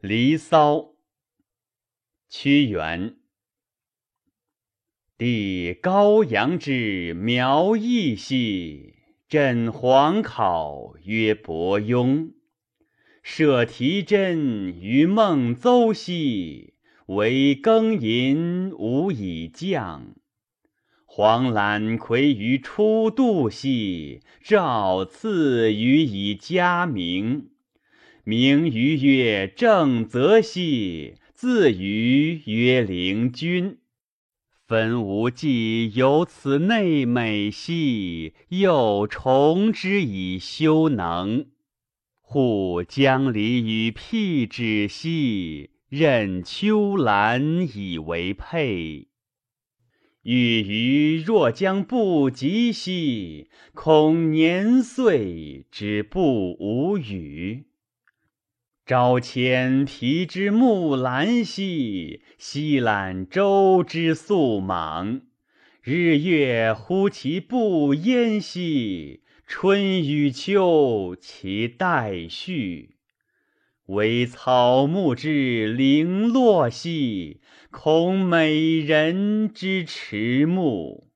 离骚》屈原。帝高阳之苗裔兮，朕皇考曰伯庸。舍提真于孟邹兮，惟庚寅无以降。黄览葵于初度兮，诏赐予以嘉名。名于曰正则兮，自于曰灵均。分吾计有此内美兮，又重之以修能。护江离与辟芷兮，任秋兰以为佩。欲余若将不及兮，恐年岁之不吾与。朝迁皮之木兰兮，夕揽舟之肃莽。日月乎其不淹兮，春与秋其代序。惟草木之零落兮，恐美人之迟暮。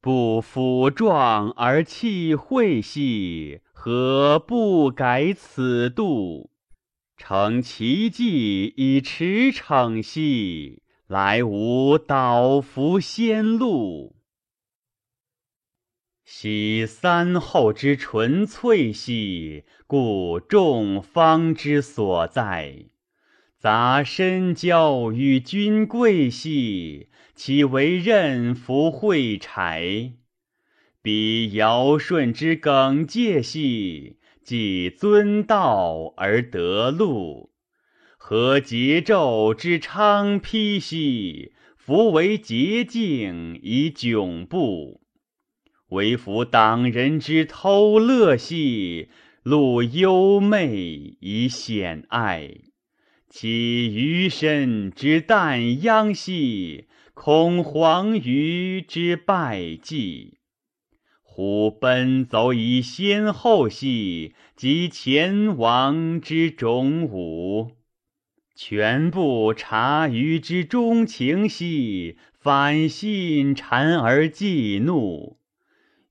不抚壮而弃晦兮，何不改此度？乘其迹以驰骋兮，来吾导夫先路。昔三后之纯粹兮，故众方之所在。杂深交与君贵兮，其为任服会柴。彼尧舜之耿介兮。既尊道而得禄，何桀纣之昌披兮？夫为洁净以窘步，为夫党人之偷乐兮，戮幽昧以显爱。其余身之旦殃兮，恐黄鱼之败绩。吾奔走以先后兮，及前王之忠武；全部察于之钟情兮，反信谗而忌怒。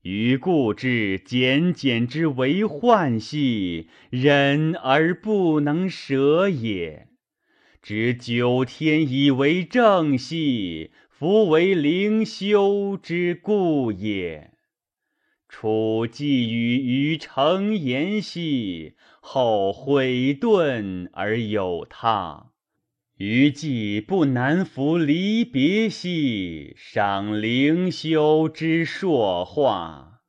于故之简简之为患兮，忍而不能舍也。知九天以为正兮，夫为灵修之故也。初寄予于成言兮，后悔遁而有他。余既不难服离别兮，赏灵修之硕化。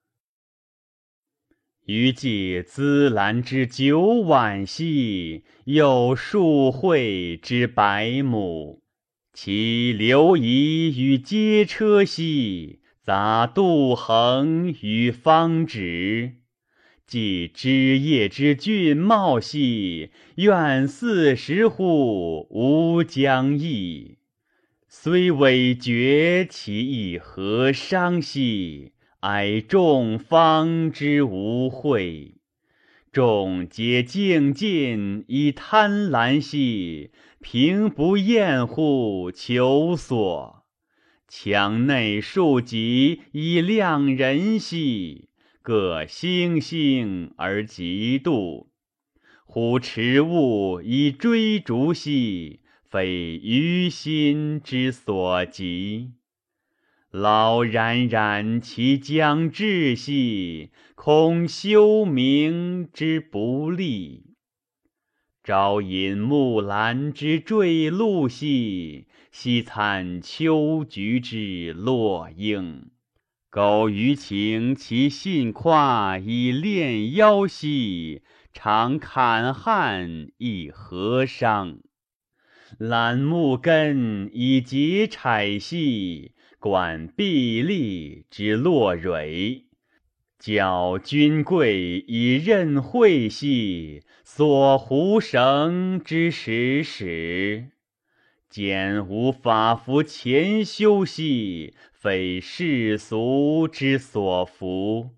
余既滋兰之九晚兮，有数会之百亩。其流仪与阶车兮。杂杜衡于方直，既枝叶之俊茂兮，愿四十乎吾将义。虽委绝其意何伤兮？哀众方之无秽。众皆敬尽以贪婪兮，平不厌乎求索。墙内树极以量人兮，各星星而嫉妒。忽持物以追逐兮，非于心之所及。老冉冉其将至兮，恐修明之不利。朝饮木兰之坠露兮。西餐秋菊之落英，苟余情其信夸以恋妖兮，常砍汉亦何伤？揽木根以结柴兮，管壁立之落蕊。矫君贵以任惠兮，索狐绳之始始。见吾法服前修兮，非世俗之所服。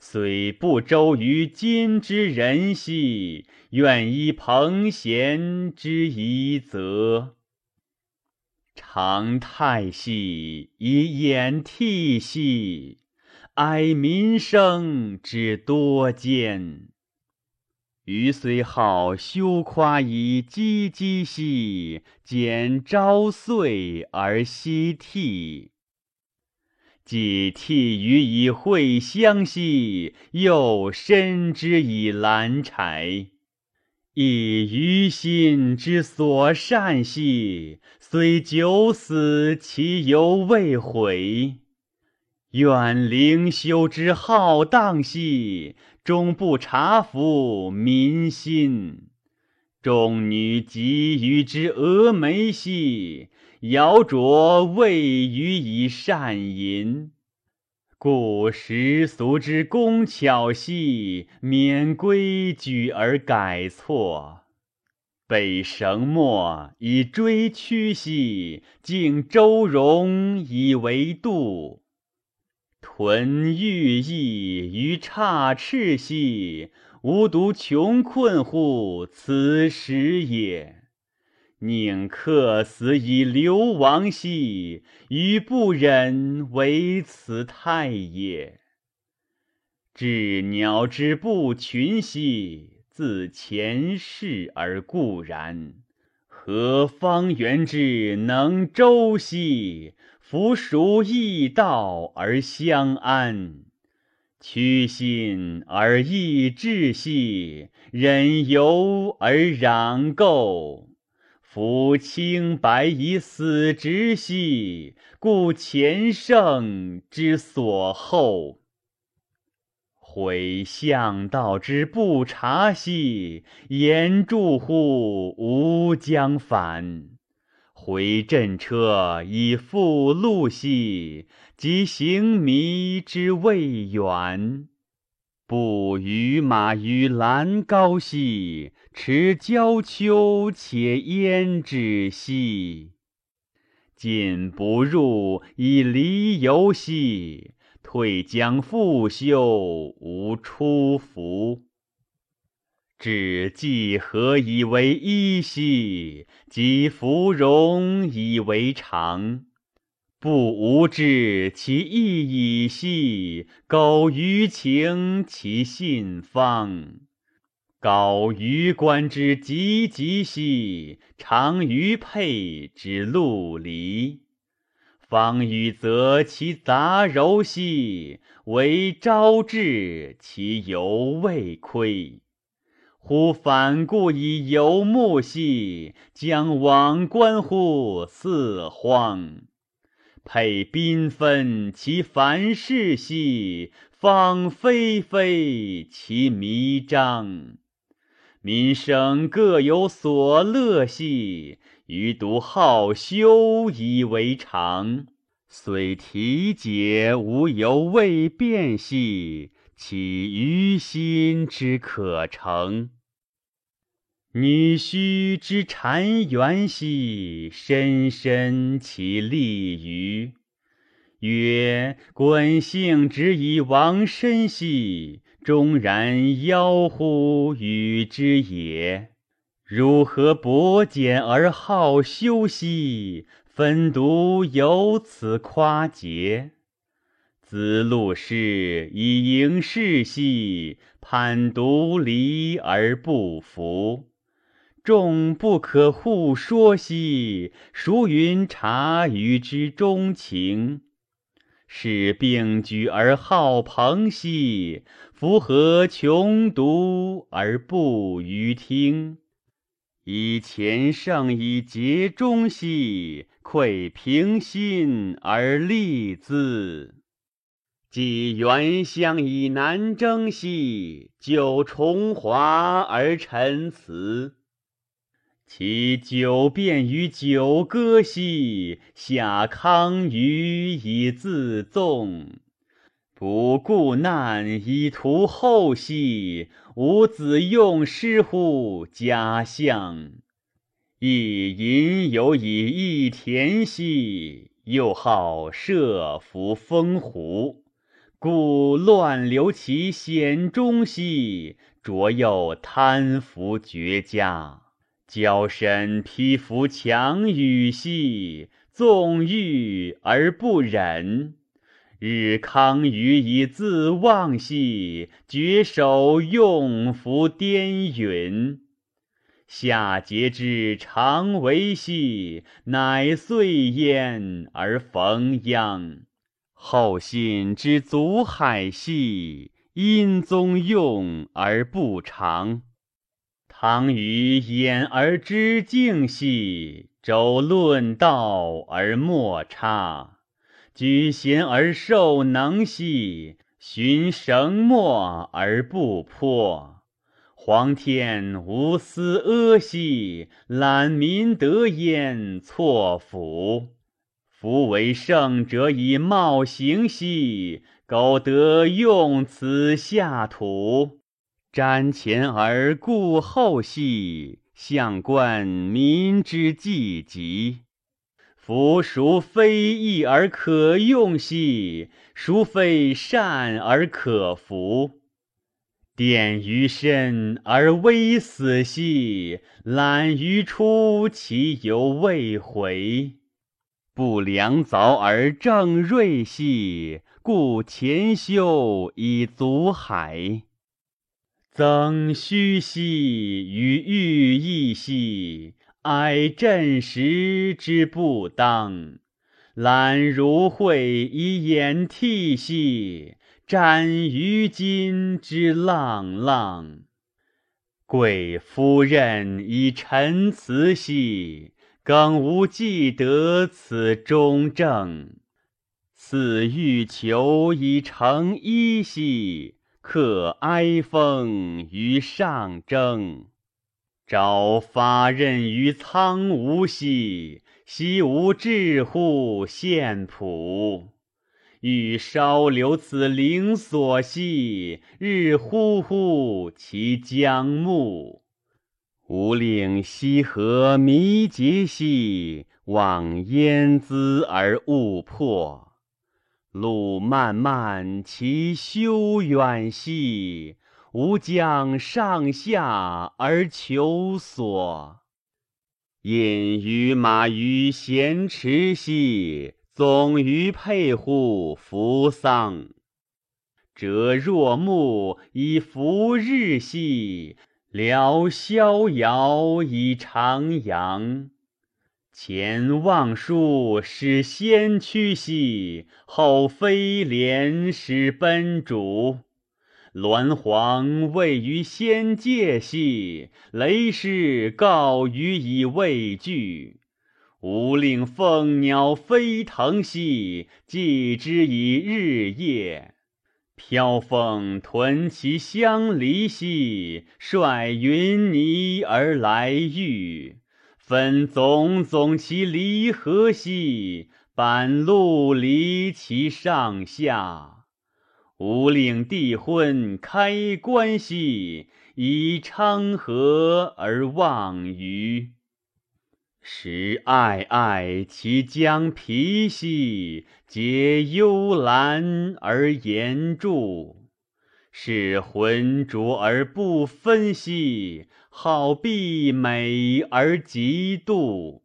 虽不周于今之人兮，愿依彭贤之遗泽。长太息以掩涕兮，哀民生之多艰。余虽好修夸以唧唧兮，见朝岁而夕涕。既涕余以茴香兮，又深之以兰柴。亦余心之所善兮，虽九死其犹未悔。愿灵修之浩荡兮。终不察服民心，众女及予之峨眉兮，摇琢未予以善淫。故时俗之工巧兮，免规矩而改错。被绳墨以追曲兮，敬周容以为度。屯寓意于差赤兮，吾独穷困乎此时也。宁客死以流亡兮，予不忍为此态也。鸷鸟之不群兮，自前世而固然。何方圆之能周兮？夫属异道而相安，屈心而易志兮，忍由而攘垢。夫清白以死直兮，故前圣之所厚。悔向道之不察兮，言助乎吾将反。回阵车以复路兮，及行迷之未远。不与马于兰高兮，持交丘且焉止兮。进不入以离游兮，退将复修无出服。至既何以为一兮？及芙蓉以为常。不无知其意矣兮，苟于情其信方。高于观之汲汲兮，长于佩之陆离。方与则其杂糅兮，惟昭志其犹未亏。忽反顾以游目兮，将往观乎四荒。佩缤纷其繁饰兮，芳霏霏其弥彰。民生各有所乐兮，余独好修以为常。虽体解无犹未变兮，其余心之可成？女须之婵媛兮，深深其立于。曰：滚性之以亡身兮，终然夭乎与之也。如何薄简而好修兮？分独有此夸节。子路氏以迎世兮，叛独离而不服。众不可互说兮，孰云察与之钟情？是并举而好朋兮，夫何穷独而不于听？以前圣以节忠兮，愧平心而立兹。既原乡以南征兮，九重华而陈词。其久变于九歌兮，下康于以自纵。不顾难以图后兮，吾子用师乎家乡。亦吟有以益田兮，又好射伏风湖。故乱流其险中兮，卓又贪服绝佳。娇身披服强羽兮，纵欲而不忍。日康于以自忘兮，绝手用服颠云。夏桀之常为兮，乃遂焉而逢殃。后信之足海兮，因宗用而不长。唐虞掩而知敬兮，周论道而莫差。居贤而受能兮，循绳墨而不破。皇天无私阿兮，揽民德焉错辅。夫为圣者以貌行兮，苟得用此下土。瞻前而顾后兮，相观民之济极。夫孰非义而可用兮，孰非善而可服？奠于身而危死兮，揽于出其犹未回。不良凿而正锐兮，故前修以足海。曾虚兮与欲异兮，哀振时之不当。览如晦以掩涕兮，瞻于今之浪浪。贵夫人以陈词兮，更无既得此中正。似欲求以成衣兮。可哀风于上征，朝发轫于苍梧兮，夕无至乎献朴？欲稍留此灵所兮，日忽忽其将暮。吾令西河弥结兮，望焉滋而勿迫。路漫漫其修远兮，吾将上下而求索。引于马于咸池兮，总于佩乎扶桑。折若木以扶日兮，聊逍遥以徜徉。前望树使先驱兮，后飞廉使奔逐。鸾凰位于仙界兮，雷师告予以畏惧。吾令凤鸟飞腾兮，祭之以日夜。飘风屯其相离兮，率云霓而来御。分总总其离合兮，半陆离其上下。吾令帝昏开关兮，以昌河而望鱼。时皑皑其将皮兮，结幽兰而言注。是浑浊而不分兮，好碧美而极度。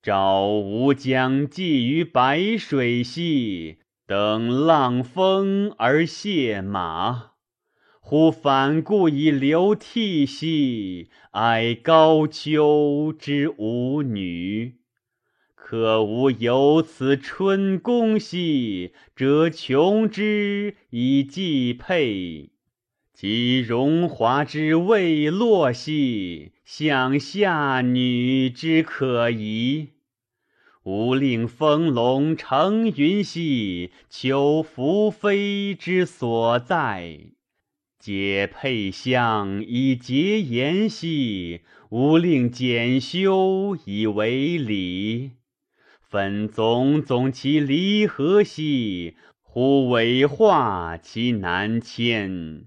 朝吾将寄于白水兮，等浪风而谢马。忽反顾以流涕兮，哀高丘之无女。可吾有此春宫兮，则穷之以寄佩。及荣华之未落兮，向下女之可疑。吾令风龙乘云兮，求宓妃之所在。解佩香以结言兮，吾令简修以为礼。分总总其离合兮，忽委化其难迁。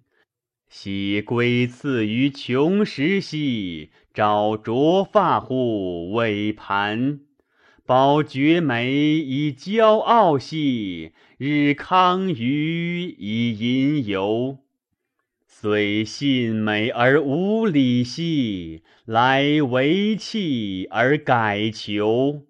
昔归次于穷时兮，朝着发乎尾盘。保绝美以骄傲兮，日康于以吟游。虽信美而无礼兮，来为弃而改求。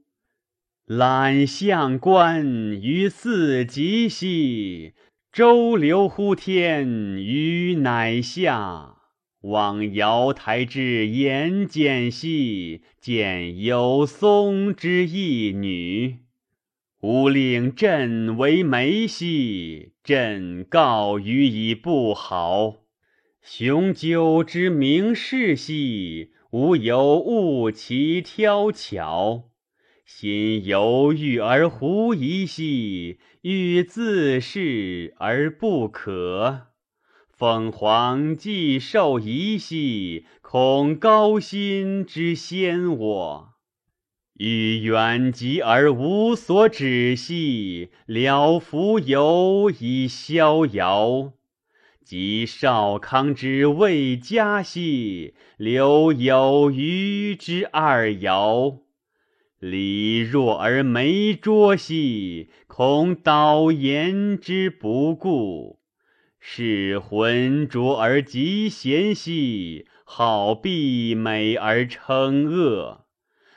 览相观于四极兮，周流乎天于乃下。望瑶台之言简兮，见有松之义女。吾令朕为媒兮，朕告予以不好。雄赳之名士兮，吾有误其挑巧；心犹豫而狐疑兮，欲自恃而不可。凤凰既受仪兮，恐高辛之先我；欲远疾而无所止兮，了浮游以逍遥。及少康之未嘉兮，留有余之二爻。礼弱而没拙兮，恐导言之不顾；是浑浊而极贤兮，好避美而称恶。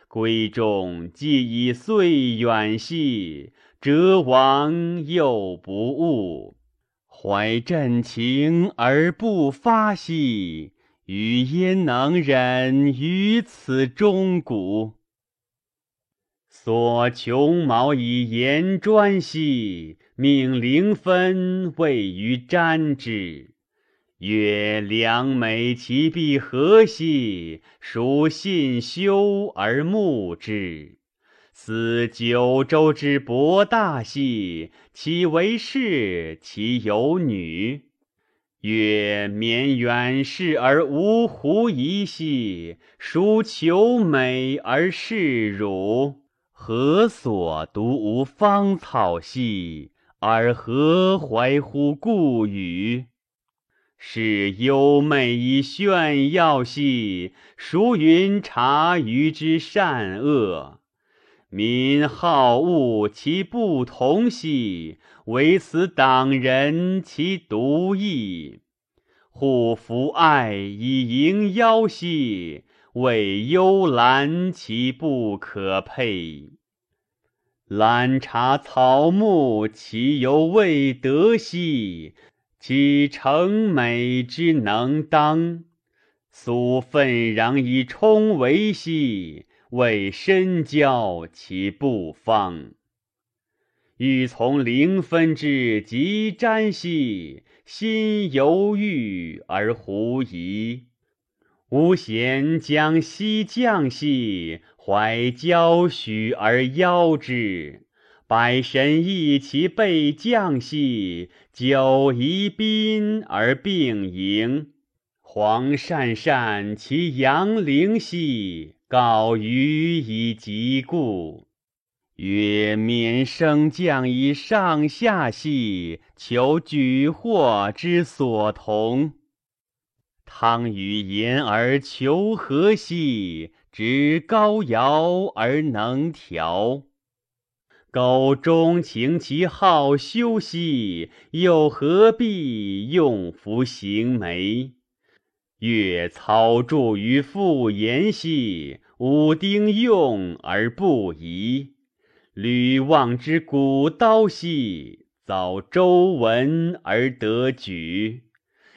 闺中既已遂远兮，哲王又不悟。怀朕情而不发兮，余焉能忍于此钟鼓？所穷毛以言专兮，命灵分位于瞻之。曰：良美其必何兮？孰信修而慕之？思九州之博大兮，其为士，其有女。曰：绵远视而无狐疑兮，孰求美而视辱？何所独无芳草兮，而何怀乎故与？是幽媚以炫耀兮，孰云察于之善恶？民好恶其不同兮，唯此党人其独异。护弗爱以迎妖兮，为幽兰其不可佩。兰察草木，其犹未得兮，其成美之能当？苏愤攘以充维兮。为深交其不芳，欲从灵分之极瞻兮，心犹豫而狐疑。吾贤将西将兮，怀交许而邀之；百神异其备将兮，久宜宾而并迎。黄鳝善其阳陵兮。告余以疾故，曰：民升降以上下兮，求举货之所同。汤与言而求和兮，执高尧而能调。苟钟情其好修兮，又何必用夫行媒？月操著于复言兮，武丁用而不疑。吕望之古刀兮，遭周文而得举。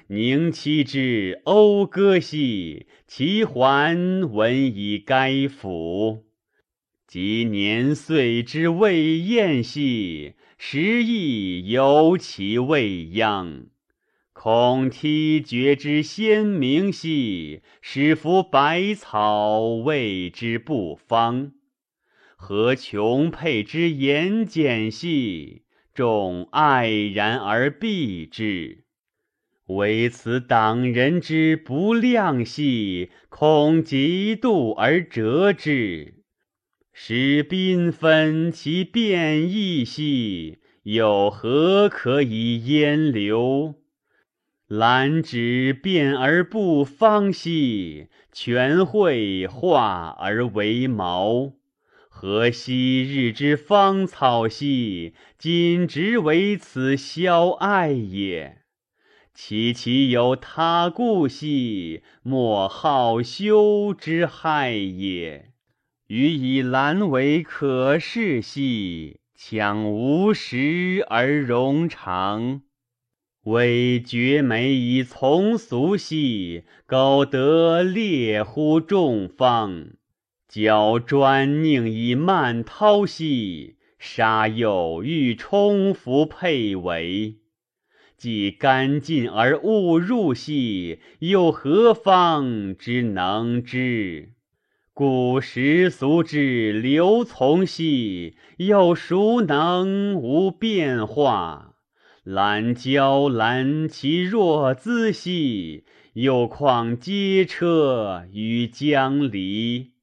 宁戚之讴歌兮，其桓闻以该府。及年岁之未晏兮，时亦犹其未央。恐梯绝之先明兮，使夫百草谓之不芳；何穷佩之言简兮，众爱然而避之。唯此党人之不量兮，恐嫉妒而折之。使缤纷其变异兮，有何可以焉留？兰芷变而不芳兮，全会化而为毛。何昔日之芳草兮，今直为此消艾也？其其有他故兮，莫好修之害也。予以兰为可视兮，强无实而容长。惟绝美以从俗兮，苟得猎乎众芳。矫专佞以慢涛兮，杀又欲充服佩为。既干尽而勿入兮，又何方之能知？古时俗之流从兮，又孰能无变化？兰娇兰其若兹兮，又况皆车于江离？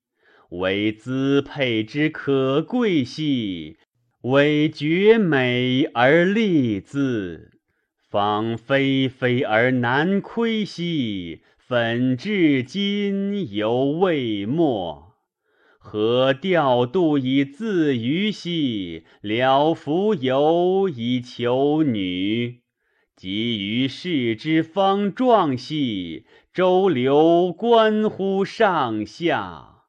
为姿佩之可贵兮，为绝美而丽字。芳菲菲而难窥兮，粉至今犹未没。何调度以自娱兮，了浮游以求女？及于世之方壮兮，周流关乎上下。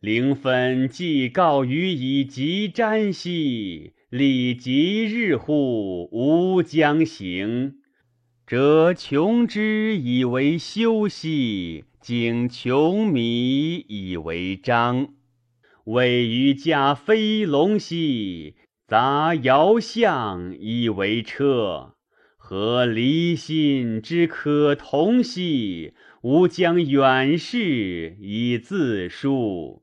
灵分既告予以极瞻兮，礼即日乎吾将行。则穷之以为修兮，景穷迷以为章。谓于驾飞龙兮，杂遥象以为车。何离心之可同兮？吾将远视以自述。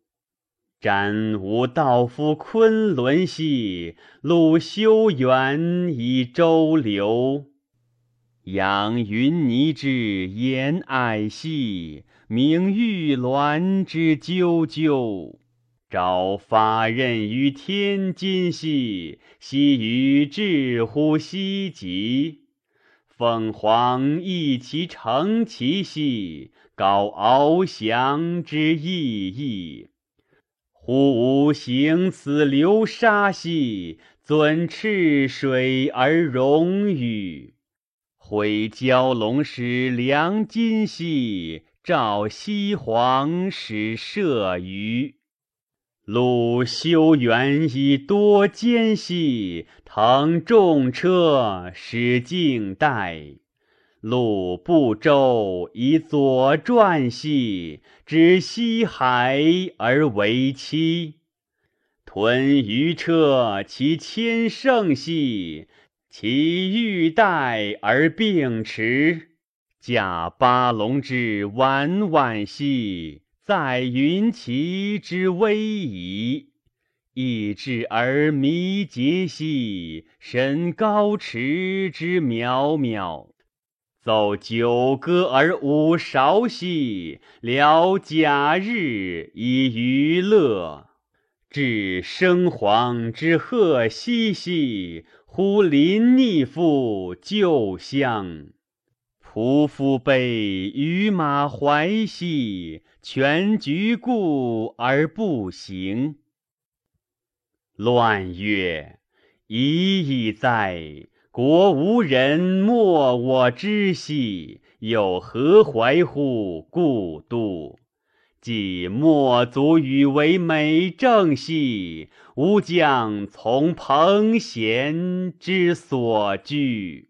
瞻吾道夫昆仑兮，路修远以周流。仰云霓之烟霭兮，鸣玉鸾之啾啾。朝发轫于天津兮，夕雨至乎西极。凤凰翼其成其兮，高翱翔之翼翼。忽无行此流沙兮，尊赤水而荣誉。会蛟龙使良金兮，照西黄使射鱼。鲁修远以多艰兮，腾重车使静待。路不周以左传兮，指西海而为期。屯鱼车其千乘兮，其欲带而并驰。驾八龙之婉婉兮，载云旗之威仪。意志而弥结兮，神高驰之渺渺。奏九歌而舞韶兮，聊假日以娱乐。至生黄之赫兮兮，忽临逆复旧乡。屠夫悲与马怀兮，全局故而不行。乱曰：已矣哉！国无人，莫我知兮，又何怀乎故都？既莫足与为美政兮，吾将从彭贤之所居。